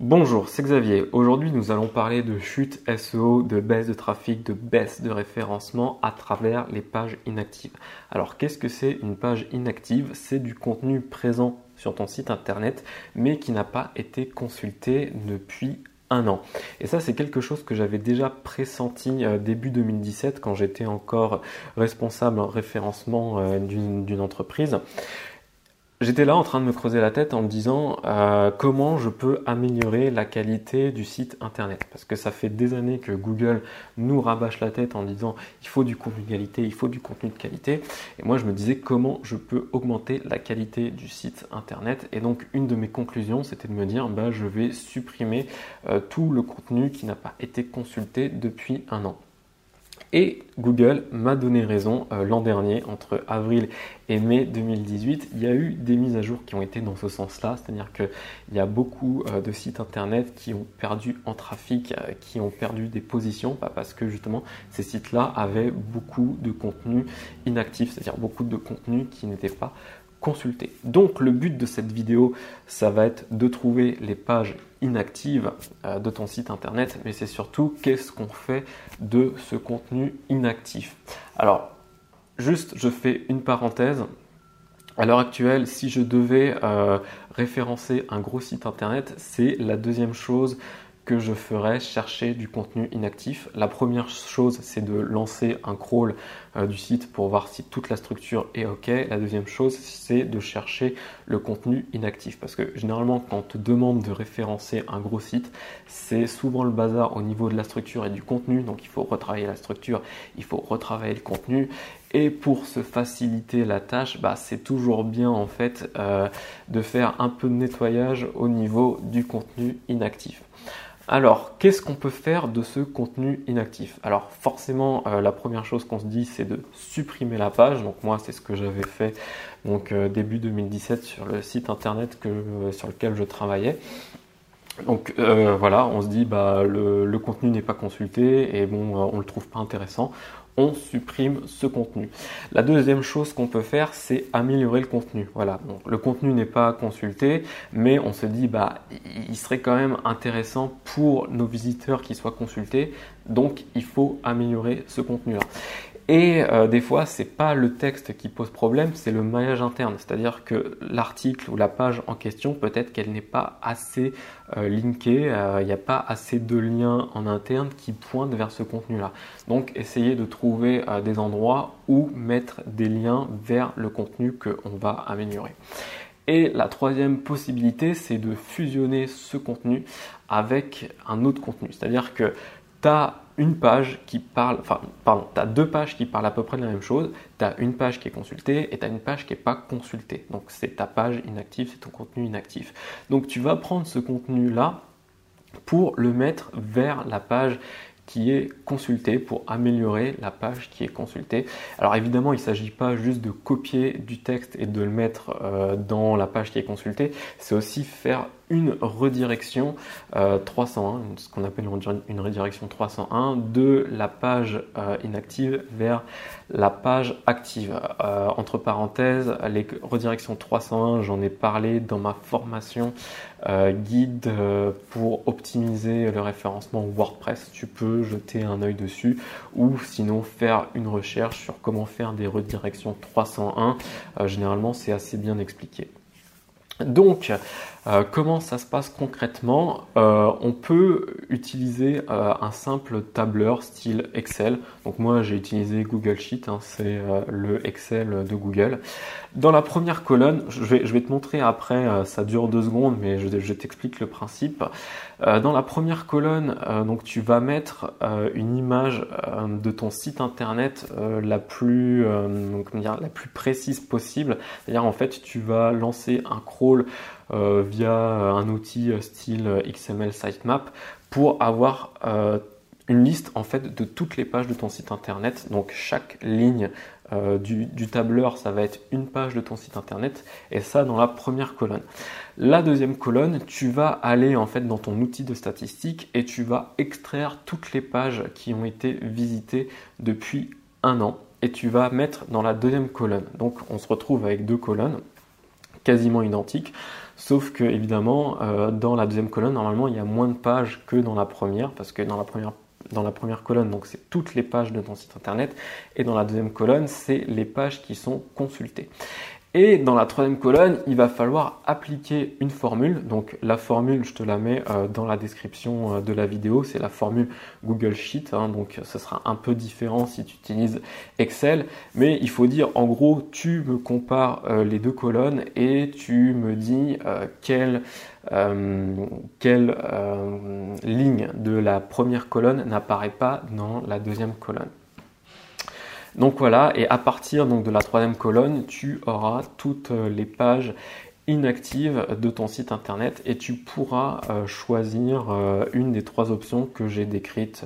Bonjour, c'est Xavier. Aujourd'hui, nous allons parler de chute SEO, de baisse de trafic, de baisse de référencement à travers les pages inactives. Alors, qu'est-ce que c'est une page inactive? C'est du contenu présent sur ton site internet, mais qui n'a pas été consulté depuis un an. Et ça, c'est quelque chose que j'avais déjà pressenti euh, début 2017 quand j'étais encore responsable référencement euh, d'une entreprise. J'étais là en train de me creuser la tête en me disant euh, comment je peux améliorer la qualité du site internet? Parce que ça fait des années que Google nous rabâche la tête en disant il faut du contenu de qualité, il faut du contenu de qualité. Et moi je me disais comment je peux augmenter la qualité du site internet? Et donc une de mes conclusions c'était de me dire bah, je vais supprimer euh, tout le contenu qui n'a pas été consulté depuis un an. Et Google m'a donné raison euh, l'an dernier, entre avril et mai 2018, il y a eu des mises à jour qui ont été dans ce sens-là, c'est-à-dire qu'il y a beaucoup euh, de sites internet qui ont perdu en trafic, euh, qui ont perdu des positions, parce que justement ces sites-là avaient beaucoup de contenu inactif, c'est-à-dire beaucoup de contenu qui n'était pas consulter. Donc le but de cette vidéo, ça va être de trouver les pages inactives euh, de ton site internet, mais c'est surtout qu'est-ce qu'on fait de ce contenu inactif. Alors, juste, je fais une parenthèse. À l'heure actuelle, si je devais euh, référencer un gros site internet, c'est la deuxième chose que je ferais chercher du contenu inactif. La première chose, c'est de lancer un crawl du site pour voir si toute la structure est OK. La deuxième chose, c'est de chercher le contenu inactif. Parce que généralement, quand on te demande de référencer un gros site, c'est souvent le bazar au niveau de la structure et du contenu. Donc il faut retravailler la structure, il faut retravailler le contenu. Et pour se faciliter la tâche, bah, c'est toujours bien en fait euh, de faire un peu de nettoyage au niveau du contenu inactif. Alors, qu'est-ce qu'on peut faire de ce contenu inactif? Alors, forcément, euh, la première chose qu'on se dit, c'est de supprimer la page. Donc, moi, c'est ce que j'avais fait donc, euh, début 2017 sur le site internet euh, sur lequel je travaillais. Donc voilà, on se dit bah le, contenu n'est pas consulté et bon on le trouve pas intéressant on supprime ce contenu. La deuxième chose qu'on peut faire, c'est améliorer le contenu. Voilà, le contenu n'est pas consulté, mais on se dit bah il serait quand même intéressant pour nos visiteurs qui soient consultés, donc il faut améliorer ce contenu-là. Et euh, des fois, c'est pas le texte qui pose problème, c'est le maillage interne. C'est-à-dire que l'article ou la page en question, peut-être qu'elle n'est pas assez euh, linkée, euh, il n'y a pas assez de liens en interne qui pointent vers ce contenu-là. Donc, essayez de trouver des endroits où mettre des liens vers le contenu qu'on va améliorer. Et la troisième possibilité, c'est de fusionner ce contenu avec un autre contenu. C'est-à-dire que tu as une page qui parle, enfin, pardon, tu as deux pages qui parlent à peu près de la même chose, tu as une page qui est consultée et tu as une page qui n'est pas consultée. Donc c'est ta page inactive, c'est ton contenu inactif. Donc tu vas prendre ce contenu-là pour le mettre vers la page qui est consultée pour améliorer la page qui est consultée. Alors évidemment, il ne s'agit pas juste de copier du texte et de le mettre euh, dans la page qui est consultée, c'est aussi faire une redirection 301, euh, ce qu'on appelle une redirection 301 de la page euh, inactive vers la page active. Euh, entre parenthèses, les redirections 301, j'en ai parlé dans ma formation guide pour optimiser le référencement WordPress. Tu peux jeter un œil dessus ou sinon faire une recherche sur comment faire des redirections 301. généralement, c'est assez bien expliqué. Donc, euh, comment ça se passe concrètement euh, On peut utiliser euh, un simple tableur style Excel. Donc moi j'ai utilisé Google Sheet, hein, c'est le Excel de Google. Dans la première colonne, je vais, te montrer après, ça dure deux secondes, mais je, t'explique le principe. dans la première colonne, donc tu vas mettre une image de ton site internet la plus, la plus précise possible. C'est-à-dire en fait tu vas lancer un euh, via un outil style XML sitemap pour avoir euh, une liste en fait de toutes les pages de ton site internet. Donc chaque ligne euh, du, du, tableur, ça va être une page de ton site internet et ça dans la première colonne. La deuxième colonne, tu vas aller en fait dans ton outil de statistiques et tu vas extraire toutes les pages qui ont été visitées depuis un an et tu vas mettre dans la deuxième colonne. Donc on se retrouve avec deux colonnes quasiment identiques Sauf que évidemment, euh, dans la deuxième colonne, normalement, il y a moins de pages que dans la première, parce que dans la première dans la première colonne, donc c'est toutes les pages de ton site internet, et dans la deuxième colonne, c'est les pages qui sont consultées. Et dans la troisième colonne, il va falloir appliquer une formule. Donc la formule, je te la mets euh, dans la description euh, de la vidéo. C'est la formule Google Sheet. Hein. donc ce sera un peu différent si tu utilises Excel. Mais il faut dire, en gros, tu me compares euh, les deux colonnes et tu me dis quelle, quelle ligne de la première colonne n'apparaît pas dans la deuxième colonne. Donc voilà, et à partir donc, de la troisième colonne, tu auras toutes euh, les pages inactives de ton site internet et tu pourras euh, choisir euh, une des trois options que j'ai décrites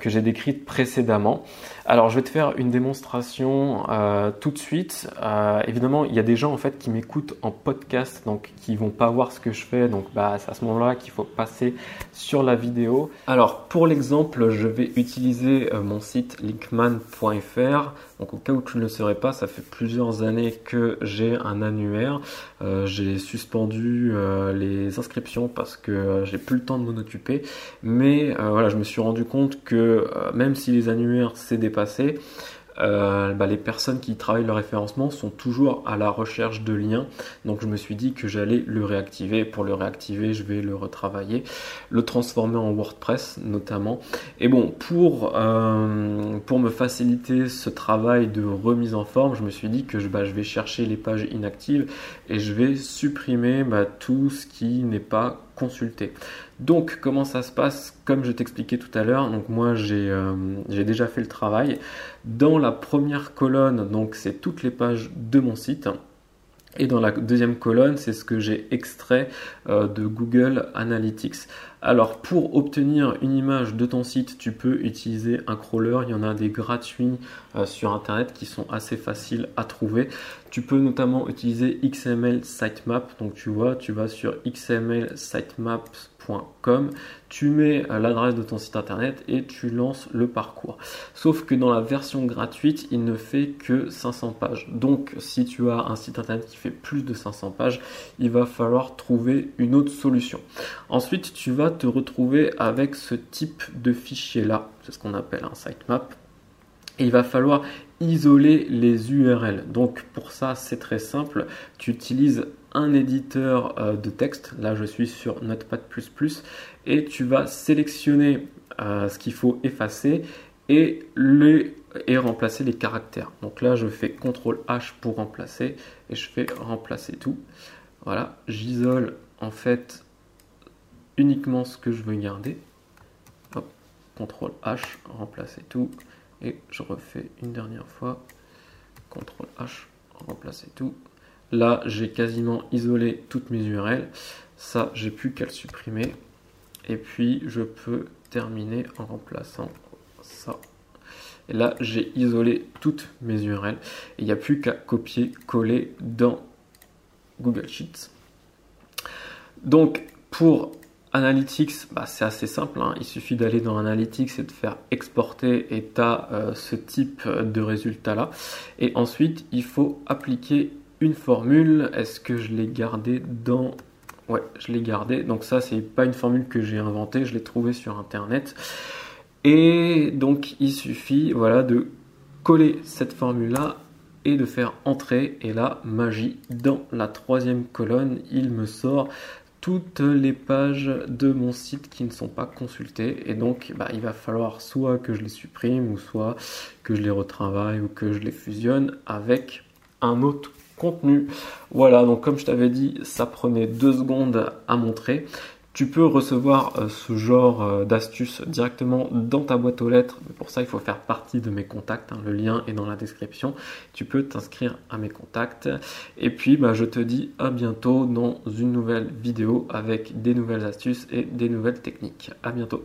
que j'ai décrite précédemment. Alors je vais te faire une démonstration euh, tout de suite. Euh, évidemment, il y a des gens en fait qui m'écoutent en podcast, donc qui vont pas voir ce que je fais. Donc bah, c'est à ce moment-là qu'il faut passer sur la vidéo. Alors pour l'exemple, je vais utiliser mon site linkman.fr. Donc au cas où tu ne le saurais pas, ça fait plusieurs années que j'ai un annuaire. j'ai suspendu les inscriptions parce que j'ai plus le temps de m'en occuper. Mais voilà, je me suis rendu compte que euh, même si les annuaires s'est dépassé, euh, bah, les personnes qui travaillent le référencement sont toujours à la recherche de liens. Donc je me suis dit que j'allais le réactiver. Pour le réactiver, je vais le retravailler, le transformer en WordPress notamment. Et bon, pour, euh, pour me faciliter ce travail de remise en forme, je me suis dit que je, bah, vais chercher les pages inactives et je vais supprimer bah, tout ce qui n'est pas consulté. Donc comment ça se passe? Comme je t'expliquais tout à l'heure, donc moi euh, j'ai déjà fait le travail. Dans la première colonne, donc c'est toutes les pages de mon site. Et dans la deuxième colonne, c'est ce que j'ai extrait euh, de Google Analytics. Alors pour obtenir une image de ton site, tu peux utiliser un crawler. Il y en a des gratuits euh, sur Internet qui sont assez faciles à trouver. Tu peux notamment utiliser XML Sitemap. Donc tu vois, tu vas sur XML tu mets euh, l'adresse de ton site internet et tu lances le parcours. Sauf que dans la version gratuite, il ne fait que 500 pages. Donc si tu as un site internet qui fait plus de 500 pages, il va falloir trouver une autre solution. Ensuite, tu vas te retrouver avec ce type de fichier là, c'est ce qu'on appelle un sitemap. Et il va falloir isoler les URL. Donc pour ça, c'est très simple. Tu utilises un éditeur euh, de texte. Là, je suis sur Notepad++ et tu vas sélectionner euh, ce qu'il faut effacer et, le, et remplacer les caractères. Donc là, je fais CTRL H pour remplacer et je fais remplacer tout. Voilà, j'isole en fait uniquement ce que je veux garder. Hop, CTRL H, remplacer tout et je refais une dernière fois. CTRL H, remplacer tout. Là, j'ai quasiment isolé toutes mes URL. Ça, j'ai plus qu'à le supprimer. Et puis, je peux terminer en remplaçant ça. Et là, j'ai isolé toutes mes URL. Il n'y a plus qu'à copier-coller dans Google Sheets. Donc, pour Analytics, bah, c'est assez simple. Hein. Il suffit d'aller dans Analytics et de faire exporter et tu as euh, ce type de résultat là. Et ensuite, il faut appliquer une formule. Est-ce que je l'ai gardé dans... Ouais, je l'ai gardé. Donc ça, c'est pas une formule que j'ai inventée, je l'ai trouvée sur Internet. Et donc, il suffit voilà, de coller cette formule-là et de faire entrer. Et là, magie, dans la troisième colonne, il me sort toutes les pages de mon site qui ne sont pas consultées et donc bah, il va falloir soit que je les supprime ou soit que je les retravaille ou que je les fusionne avec un autre contenu. Voilà, donc comme je t'avais dit, ça prenait deux secondes à montrer. Tu peux recevoir euh, ce genre euh, d'astuces directement dans ta boîte aux lettres. pour ça, il faut faire partie de mes contacts. Hein. Le lien est dans la description. Tu peux t'inscrire à mes contacts. Et puis, bah, je te dis à bientôt dans une nouvelle vidéo avec des nouvelles astuces et des nouvelles techniques. À bientôt.